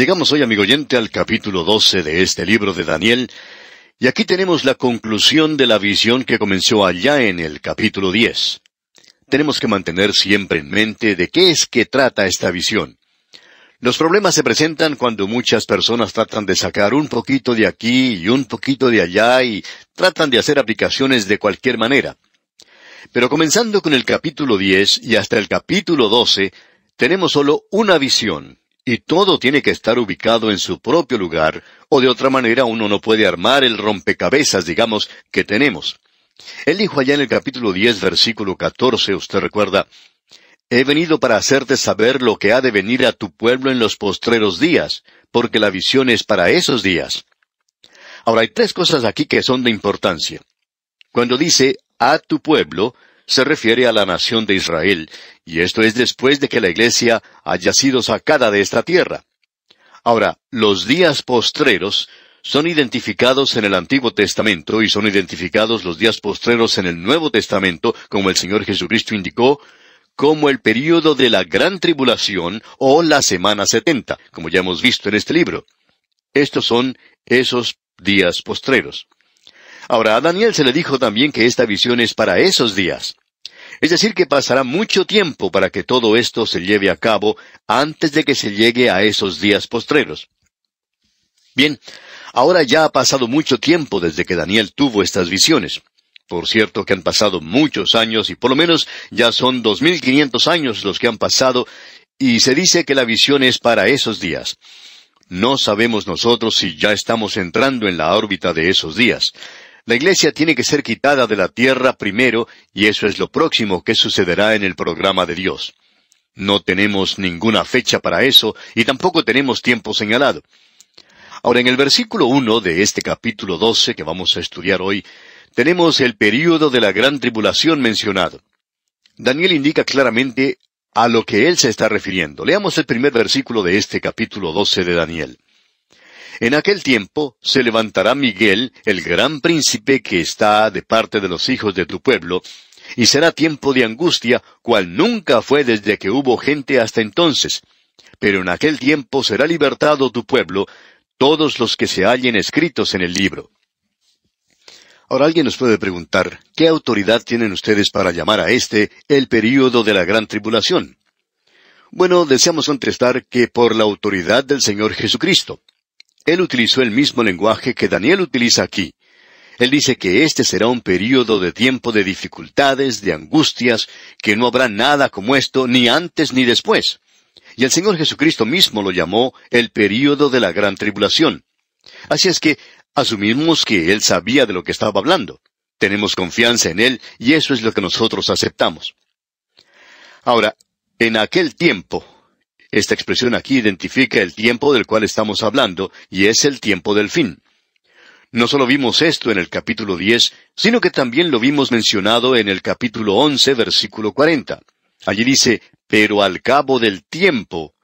Llegamos hoy, amigo oyente, al capítulo 12 de este libro de Daniel, y aquí tenemos la conclusión de la visión que comenzó allá en el capítulo 10. Tenemos que mantener siempre en mente de qué es que trata esta visión. Los problemas se presentan cuando muchas personas tratan de sacar un poquito de aquí y un poquito de allá y tratan de hacer aplicaciones de cualquier manera. Pero comenzando con el capítulo 10 y hasta el capítulo 12, tenemos solo una visión, y todo tiene que estar ubicado en su propio lugar, o de otra manera uno no puede armar el rompecabezas, digamos, que tenemos. Él dijo allá en el capítulo 10, versículo 14, usted recuerda, He venido para hacerte saber lo que ha de venir a tu pueblo en los postreros días, porque la visión es para esos días. Ahora hay tres cosas aquí que son de importancia. Cuando dice a tu pueblo, se refiere a la nación de Israel, y esto es después de que la iglesia haya sido sacada de esta tierra. Ahora, los días postreros son identificados en el Antiguo Testamento y son identificados los días postreros en el Nuevo Testamento, como el Señor Jesucristo indicó, como el período de la gran tribulación o la semana setenta, como ya hemos visto en este libro. Estos son esos días postreros. Ahora, a Daniel se le dijo también que esta visión es para esos días. Es decir, que pasará mucho tiempo para que todo esto se lleve a cabo antes de que se llegue a esos días postreros. Bien, ahora ya ha pasado mucho tiempo desde que Daniel tuvo estas visiones. Por cierto que han pasado muchos años y por lo menos ya son dos mil quinientos años los que han pasado y se dice que la visión es para esos días. No sabemos nosotros si ya estamos entrando en la órbita de esos días. La iglesia tiene que ser quitada de la tierra primero y eso es lo próximo que sucederá en el programa de Dios. No tenemos ninguna fecha para eso y tampoco tenemos tiempo señalado. Ahora, en el versículo uno de este capítulo doce que vamos a estudiar hoy, tenemos el período de la gran tribulación mencionado. Daniel indica claramente a lo que él se está refiriendo. Leamos el primer versículo de este capítulo 12 de Daniel. En aquel tiempo se levantará Miguel, el gran príncipe que está de parte de los hijos de tu pueblo, y será tiempo de angustia, cual nunca fue desde que hubo gente hasta entonces. Pero en aquel tiempo será libertado tu pueblo, todos los que se hallen escritos en el libro. Ahora alguien nos puede preguntar, ¿qué autoridad tienen ustedes para llamar a este el período de la gran tribulación? Bueno, deseamos contestar que por la autoridad del Señor Jesucristo. Él utilizó el mismo lenguaje que Daniel utiliza aquí. Él dice que este será un período de tiempo de dificultades, de angustias, que no habrá nada como esto ni antes ni después. Y el Señor Jesucristo mismo lo llamó el período de la gran tribulación. Así es que Asumimos que Él sabía de lo que estaba hablando. Tenemos confianza en Él y eso es lo que nosotros aceptamos. Ahora, en aquel tiempo, esta expresión aquí identifica el tiempo del cual estamos hablando y es el tiempo del fin. No solo vimos esto en el capítulo 10, sino que también lo vimos mencionado en el capítulo 11, versículo 40. Allí dice, pero al cabo del tiempo.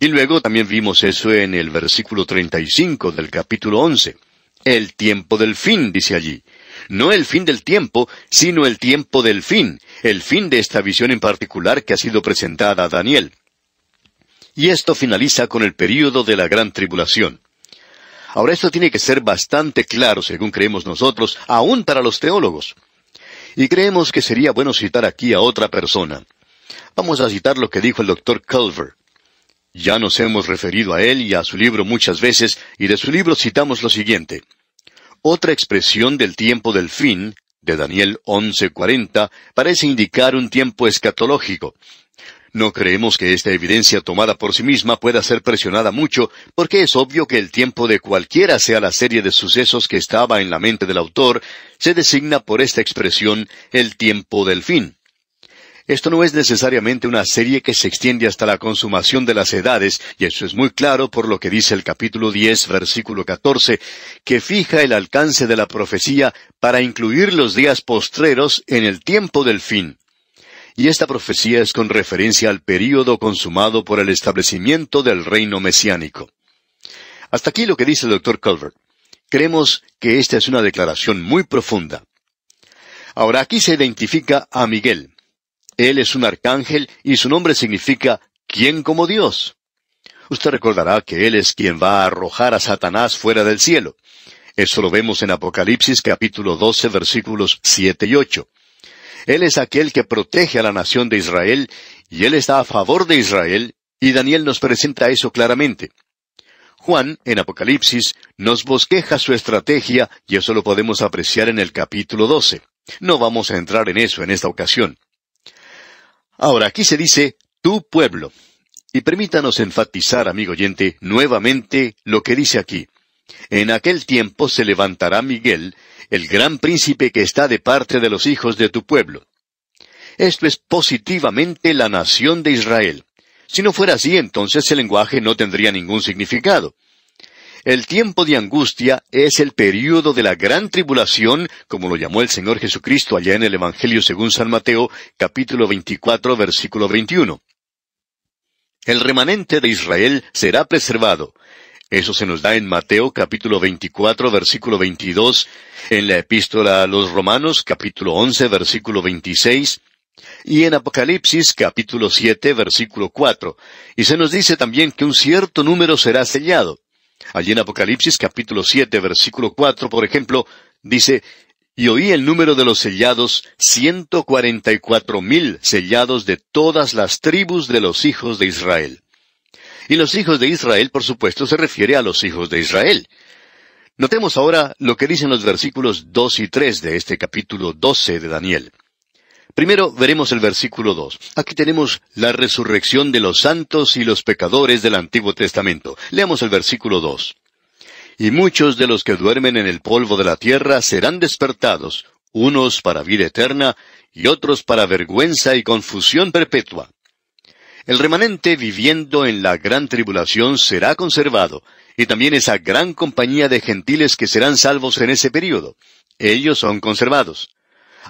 Y luego también vimos eso en el versículo 35 del capítulo 11. El tiempo del fin, dice allí. No el fin del tiempo, sino el tiempo del fin, el fin de esta visión en particular que ha sido presentada a Daniel. Y esto finaliza con el período de la gran tribulación. Ahora esto tiene que ser bastante claro, según creemos nosotros, aún para los teólogos. Y creemos que sería bueno citar aquí a otra persona. Vamos a citar lo que dijo el doctor Culver. Ya nos hemos referido a él y a su libro muchas veces, y de su libro citamos lo siguiente. Otra expresión del tiempo del fin, de Daniel 11:40, parece indicar un tiempo escatológico. No creemos que esta evidencia tomada por sí misma pueda ser presionada mucho, porque es obvio que el tiempo de cualquiera sea la serie de sucesos que estaba en la mente del autor, se designa por esta expresión el tiempo del fin. Esto no es necesariamente una serie que se extiende hasta la consumación de las edades, y eso es muy claro por lo que dice el capítulo 10, versículo 14, que fija el alcance de la profecía para incluir los días postreros en el tiempo del fin. Y esta profecía es con referencia al período consumado por el establecimiento del reino mesiánico. Hasta aquí lo que dice el doctor Culver. Creemos que esta es una declaración muy profunda. Ahora aquí se identifica a Miguel. Él es un arcángel y su nombre significa ¿quién como Dios? Usted recordará que Él es quien va a arrojar a Satanás fuera del cielo. Eso lo vemos en Apocalipsis capítulo 12 versículos 7 y 8. Él es aquel que protege a la nación de Israel y Él está a favor de Israel y Daniel nos presenta eso claramente. Juan, en Apocalipsis, nos bosqueja su estrategia y eso lo podemos apreciar en el capítulo 12. No vamos a entrar en eso en esta ocasión. Ahora, aquí se dice, tu pueblo. Y permítanos enfatizar, amigo oyente, nuevamente lo que dice aquí. En aquel tiempo se levantará Miguel, el gran príncipe que está de parte de los hijos de tu pueblo. Esto es positivamente la nación de Israel. Si no fuera así, entonces el lenguaje no tendría ningún significado. El tiempo de angustia es el período de la gran tribulación, como lo llamó el Señor Jesucristo allá en el Evangelio según San Mateo, capítulo 24, versículo 21. El remanente de Israel será preservado. Eso se nos da en Mateo capítulo 24, versículo 22, en la epístola a los Romanos capítulo 11, versículo 26, y en Apocalipsis capítulo 7, versículo 4. Y se nos dice también que un cierto número será sellado. Allí en Apocalipsis capítulo 7, versículo 4, por ejemplo, dice, y oí el número de los sellados, ciento cuarenta y cuatro mil sellados de todas las tribus de los hijos de Israel. Y los hijos de Israel, por supuesto, se refiere a los hijos de Israel. Notemos ahora lo que dicen los versículos dos y tres de este capítulo doce de Daniel. Primero veremos el versículo dos. Aquí tenemos la resurrección de los santos y los pecadores del Antiguo Testamento. Leamos el versículo dos y muchos de los que duermen en el polvo de la tierra serán despertados, unos para vida eterna y otros para vergüenza y confusión perpetua. El remanente viviendo en la gran tribulación será conservado, y también esa gran compañía de gentiles que serán salvos en ese período. Ellos son conservados.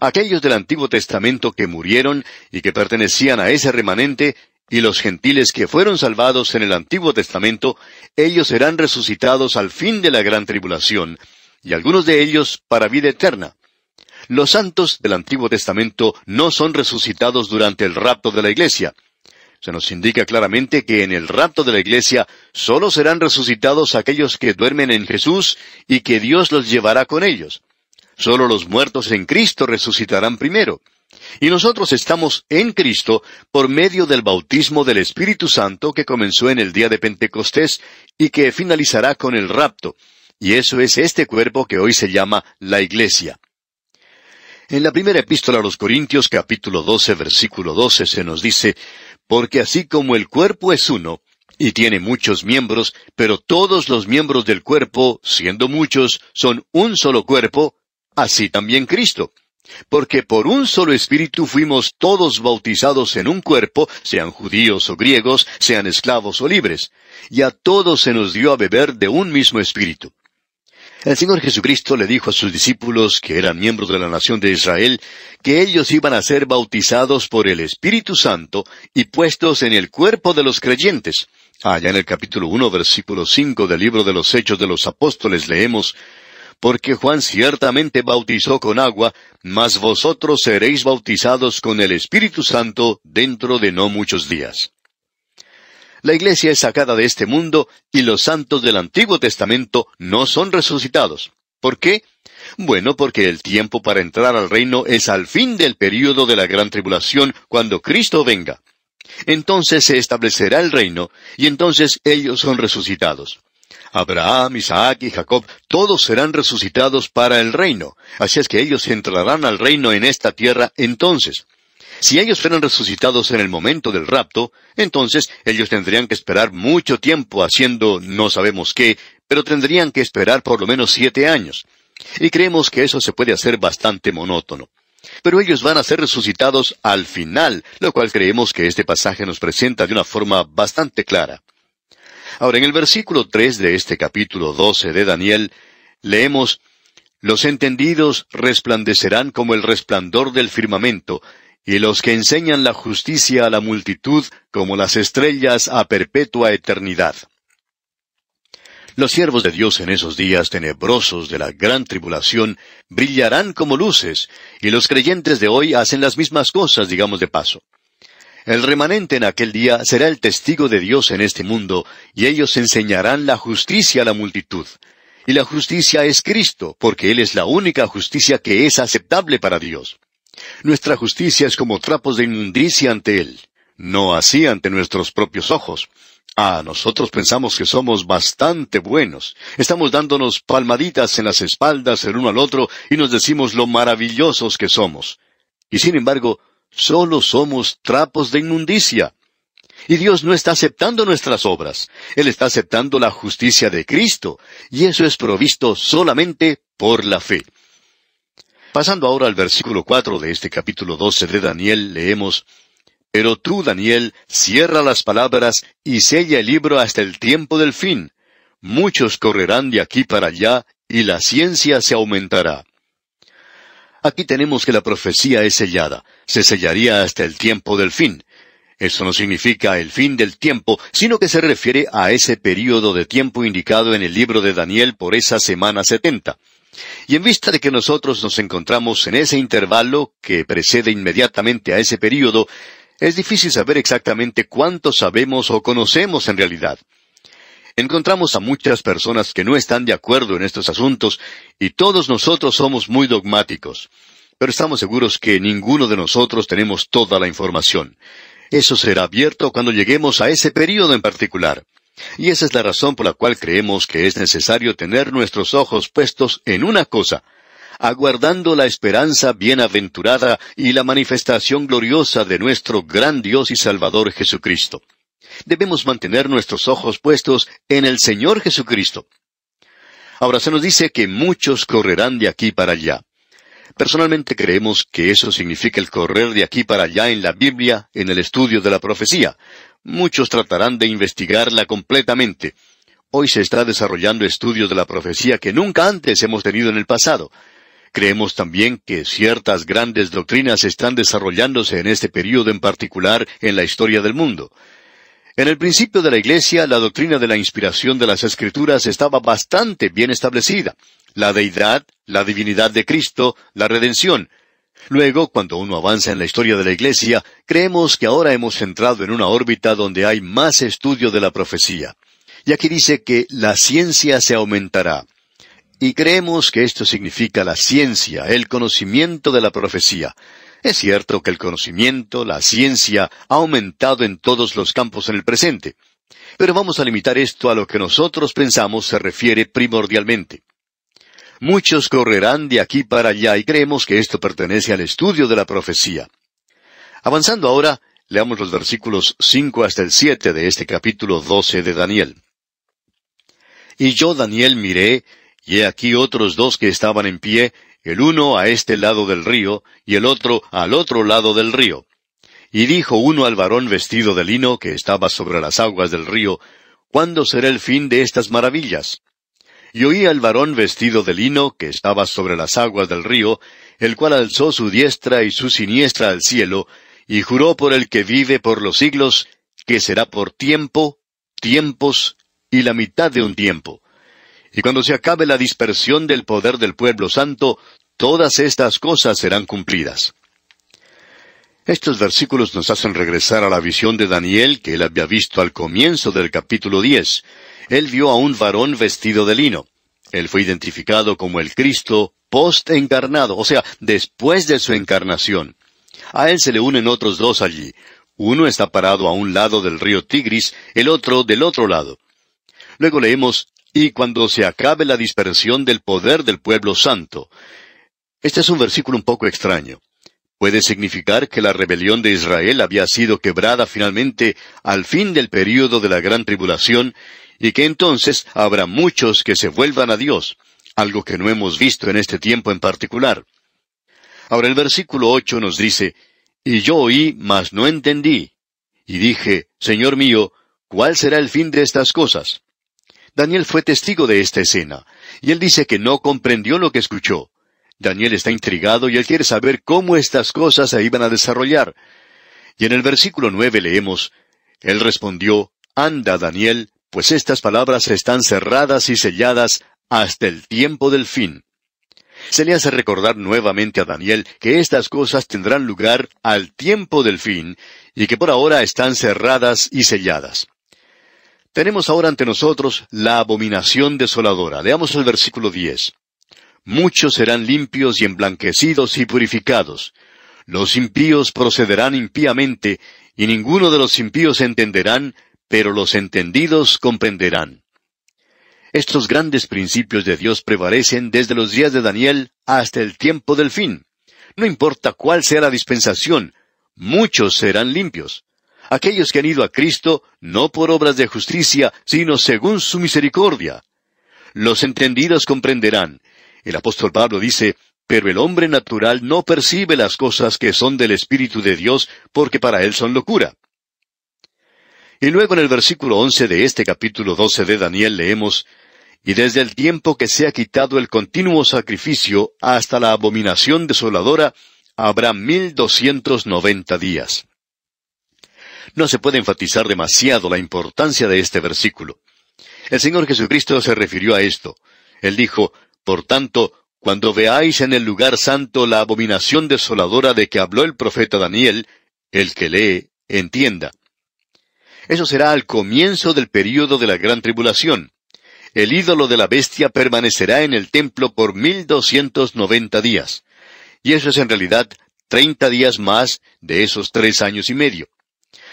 Aquellos del Antiguo Testamento que murieron y que pertenecían a ese remanente y los gentiles que fueron salvados en el Antiguo Testamento, ellos serán resucitados al fin de la gran tribulación, y algunos de ellos para vida eterna. Los santos del Antiguo Testamento no son resucitados durante el rapto de la iglesia. Se nos indica claramente que en el rapto de la iglesia solo serán resucitados aquellos que duermen en Jesús y que Dios los llevará con ellos. Solo los muertos en Cristo resucitarán primero. Y nosotros estamos en Cristo por medio del bautismo del Espíritu Santo que comenzó en el día de Pentecostés y que finalizará con el rapto. Y eso es este cuerpo que hoy se llama la Iglesia. En la primera epístola a los Corintios capítulo 12 versículo 12 se nos dice, Porque así como el cuerpo es uno, y tiene muchos miembros, pero todos los miembros del cuerpo, siendo muchos, son un solo cuerpo, así también Cristo. Porque por un solo espíritu fuimos todos bautizados en un cuerpo, sean judíos o griegos, sean esclavos o libres, y a todos se nos dio a beber de un mismo espíritu. El Señor Jesucristo le dijo a sus discípulos, que eran miembros de la nación de Israel, que ellos iban a ser bautizados por el Espíritu Santo y puestos en el cuerpo de los creyentes. Allá en el capítulo uno, versículo cinco del libro de los Hechos de los Apóstoles leemos, porque Juan ciertamente bautizó con agua, mas vosotros seréis bautizados con el Espíritu Santo dentro de no muchos días. La iglesia es sacada de este mundo y los santos del Antiguo Testamento no son resucitados. ¿Por qué? Bueno, porque el tiempo para entrar al reino es al fin del período de la gran tribulación, cuando Cristo venga. Entonces se establecerá el reino, y entonces ellos son resucitados. Abraham, Isaac y Jacob, todos serán resucitados para el reino. Así es que ellos entrarán al reino en esta tierra entonces. Si ellos fueran resucitados en el momento del rapto, entonces ellos tendrían que esperar mucho tiempo haciendo no sabemos qué, pero tendrían que esperar por lo menos siete años. Y creemos que eso se puede hacer bastante monótono. Pero ellos van a ser resucitados al final, lo cual creemos que este pasaje nos presenta de una forma bastante clara. Ahora, en el versículo tres de este capítulo doce de Daniel, leemos Los entendidos resplandecerán como el resplandor del firmamento, y los que enseñan la justicia a la multitud como las estrellas a perpetua eternidad. Los siervos de Dios en esos días tenebrosos de la gran tribulación brillarán como luces, y los creyentes de hoy hacen las mismas cosas, digamos de paso. El remanente en aquel día será el testigo de Dios en este mundo, y ellos enseñarán la justicia a la multitud. Y la justicia es Cristo, porque Él es la única justicia que es aceptable para Dios. Nuestra justicia es como trapos de inmundicia ante Él, no así ante nuestros propios ojos. Ah, nosotros pensamos que somos bastante buenos. Estamos dándonos palmaditas en las espaldas el uno al otro y nos decimos lo maravillosos que somos. Y sin embargo, solo somos trapos de inmundicia. Y Dios no está aceptando nuestras obras. Él está aceptando la justicia de Cristo, y eso es provisto solamente por la fe. Pasando ahora al versículo cuatro de este capítulo doce de Daniel, leemos Pero tú, Daniel, cierra las palabras y sella el libro hasta el tiempo del fin. Muchos correrán de aquí para allá, y la ciencia se aumentará. Aquí tenemos que la profecía es sellada, se sellaría hasta el tiempo del fin. Eso no significa el fin del tiempo, sino que se refiere a ese período de tiempo indicado en el libro de Daniel por esa semana setenta. Y en vista de que nosotros nos encontramos en ese intervalo que precede inmediatamente a ese período, es difícil saber exactamente cuánto sabemos o conocemos en realidad. Encontramos a muchas personas que no están de acuerdo en estos asuntos y todos nosotros somos muy dogmáticos. Pero estamos seguros que ninguno de nosotros tenemos toda la información. Eso será abierto cuando lleguemos a ese período en particular. Y esa es la razón por la cual creemos que es necesario tener nuestros ojos puestos en una cosa, aguardando la esperanza bienaventurada y la manifestación gloriosa de nuestro gran Dios y Salvador Jesucristo. Debemos mantener nuestros ojos puestos en el Señor Jesucristo. Ahora se nos dice que muchos correrán de aquí para allá. Personalmente creemos que eso significa el correr de aquí para allá en la Biblia, en el estudio de la profecía. Muchos tratarán de investigarla completamente. Hoy se está desarrollando estudios de la profecía que nunca antes hemos tenido en el pasado. Creemos también que ciertas grandes doctrinas están desarrollándose en este período en particular en la historia del mundo. En el principio de la Iglesia, la doctrina de la inspiración de las Escrituras estaba bastante bien establecida. La deidad, la divinidad de Cristo, la redención. Luego, cuando uno avanza en la historia de la Iglesia, creemos que ahora hemos entrado en una órbita donde hay más estudio de la profecía. Y aquí dice que la ciencia se aumentará. Y creemos que esto significa la ciencia, el conocimiento de la profecía. Es cierto que el conocimiento, la ciencia, ha aumentado en todos los campos en el presente. Pero vamos a limitar esto a lo que nosotros pensamos se refiere primordialmente. Muchos correrán de aquí para allá y creemos que esto pertenece al estudio de la profecía. Avanzando ahora, leamos los versículos cinco hasta el siete de este capítulo doce de Daniel. Y yo, Daniel, miré, y he aquí otros dos que estaban en pie, el uno a este lado del río, y el otro al otro lado del río. Y dijo uno al varón vestido de lino que estaba sobre las aguas del río, ¿Cuándo será el fin de estas maravillas? Y oí al varón vestido de lino que estaba sobre las aguas del río, el cual alzó su diestra y su siniestra al cielo, y juró por el que vive por los siglos, que será por tiempo, tiempos y la mitad de un tiempo y cuando se acabe la dispersión del poder del pueblo santo, todas estas cosas serán cumplidas. Estos versículos nos hacen regresar a la visión de Daniel que él había visto al comienzo del capítulo diez. Él vio a un varón vestido de lino. Él fue identificado como el Cristo post-encarnado, o sea, después de su encarnación. A él se le unen otros dos allí. Uno está parado a un lado del río Tigris, el otro del otro lado. Luego leemos, y cuando se acabe la dispersión del poder del pueblo santo. Este es un versículo un poco extraño. Puede significar que la rebelión de Israel había sido quebrada finalmente al fin del período de la gran tribulación y que entonces habrá muchos que se vuelvan a Dios, algo que no hemos visto en este tiempo en particular. Ahora el versículo ocho nos dice, Y yo oí, mas no entendí. Y dije, Señor mío, ¿cuál será el fin de estas cosas? Daniel fue testigo de esta escena, y él dice que no comprendió lo que escuchó. Daniel está intrigado y él quiere saber cómo estas cosas se iban a desarrollar. Y en el versículo nueve leemos, Él respondió, Anda, Daniel, pues estas palabras están cerradas y selladas hasta el tiempo del fin. Se le hace recordar nuevamente a Daniel que estas cosas tendrán lugar al tiempo del fin y que por ahora están cerradas y selladas. Tenemos ahora ante nosotros la abominación desoladora. Leamos el versículo 10. Muchos serán limpios y emblanquecidos y purificados. Los impíos procederán impíamente, y ninguno de los impíos entenderán, pero los entendidos comprenderán. Estos grandes principios de Dios prevalecen desde los días de Daniel hasta el tiempo del fin. No importa cuál sea la dispensación, muchos serán limpios. Aquellos que han ido a Cristo no por obras de justicia, sino según su misericordia. Los entendidos comprenderán. El apóstol Pablo dice, pero el hombre natural no percibe las cosas que son del Espíritu de Dios, porque para él son locura. Y luego en el versículo once de este capítulo doce de Daniel leemos, y desde el tiempo que se ha quitado el continuo sacrificio hasta la abominación desoladora, habrá mil doscientos noventa días. No se puede enfatizar demasiado la importancia de este versículo. El Señor Jesucristo se refirió a esto. Él dijo, Por tanto, cuando veáis en el lugar santo la abominación desoladora de que habló el profeta Daniel, el que lee, entienda. Eso será al comienzo del período de la gran tribulación el ídolo de la bestia permanecerá en el templo por mil doscientos noventa días. Y eso es en realidad treinta días más de esos tres años y medio.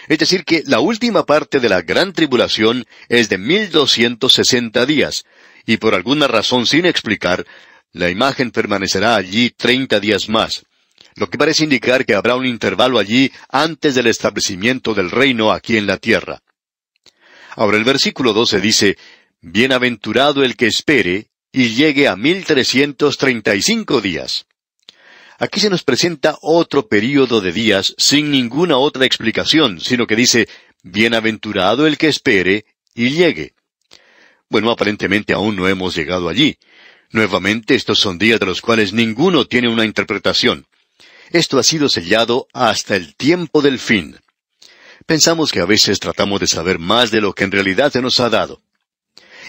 Es decir, que la última parte de la gran tribulación es de mil doscientos sesenta días, y por alguna razón sin explicar, la imagen permanecerá allí treinta días más, lo que parece indicar que habrá un intervalo allí antes del establecimiento del reino aquí en la tierra. Ahora el versículo 12 dice, Bienaventurado el que espere y llegue a mil trescientos treinta y cinco días. Aquí se nos presenta otro período de días sin ninguna otra explicación, sino que dice, Bienaventurado el que espere y llegue. Bueno, aparentemente aún no hemos llegado allí. Nuevamente, estos son días de los cuales ninguno tiene una interpretación. Esto ha sido sellado hasta el tiempo del fin. Pensamos que a veces tratamos de saber más de lo que en realidad se nos ha dado.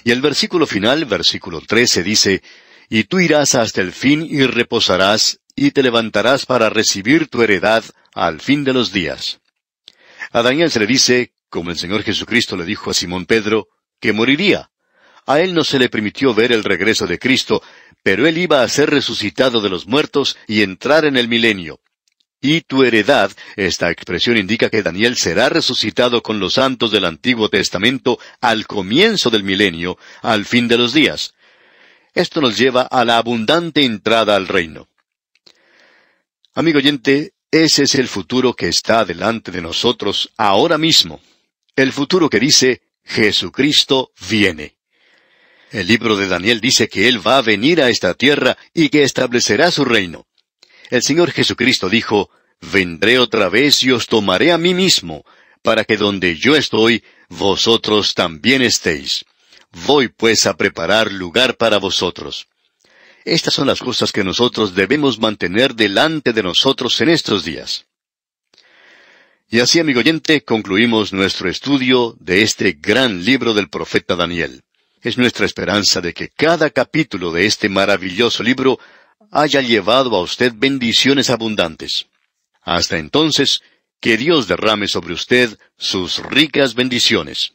Y el versículo final, versículo 13, dice, Y tú irás hasta el fin y reposarás, y te levantarás para recibir tu heredad al fin de los días. A Daniel se le dice, como el Señor Jesucristo le dijo a Simón Pedro, que moriría. A él no se le permitió ver el regreso de Cristo, pero él iba a ser resucitado de los muertos y entrar en el milenio y tu heredad, esta expresión indica que Daniel será resucitado con los santos del Antiguo Testamento al comienzo del milenio, al fin de los días. Esto nos lleva a la abundante entrada al reino. Amigo oyente, ese es el futuro que está delante de nosotros ahora mismo. El futuro que dice, Jesucristo viene. El libro de Daniel dice que Él va a venir a esta tierra y que establecerá su reino. El Señor Jesucristo dijo, Vendré otra vez y os tomaré a mí mismo, para que donde yo estoy, vosotros también estéis. Voy pues a preparar lugar para vosotros. Estas son las cosas que nosotros debemos mantener delante de nosotros en estos días. Y así, amigo oyente, concluimos nuestro estudio de este gran libro del profeta Daniel. Es nuestra esperanza de que cada capítulo de este maravilloso libro haya llevado a usted bendiciones abundantes. Hasta entonces, que Dios derrame sobre usted sus ricas bendiciones.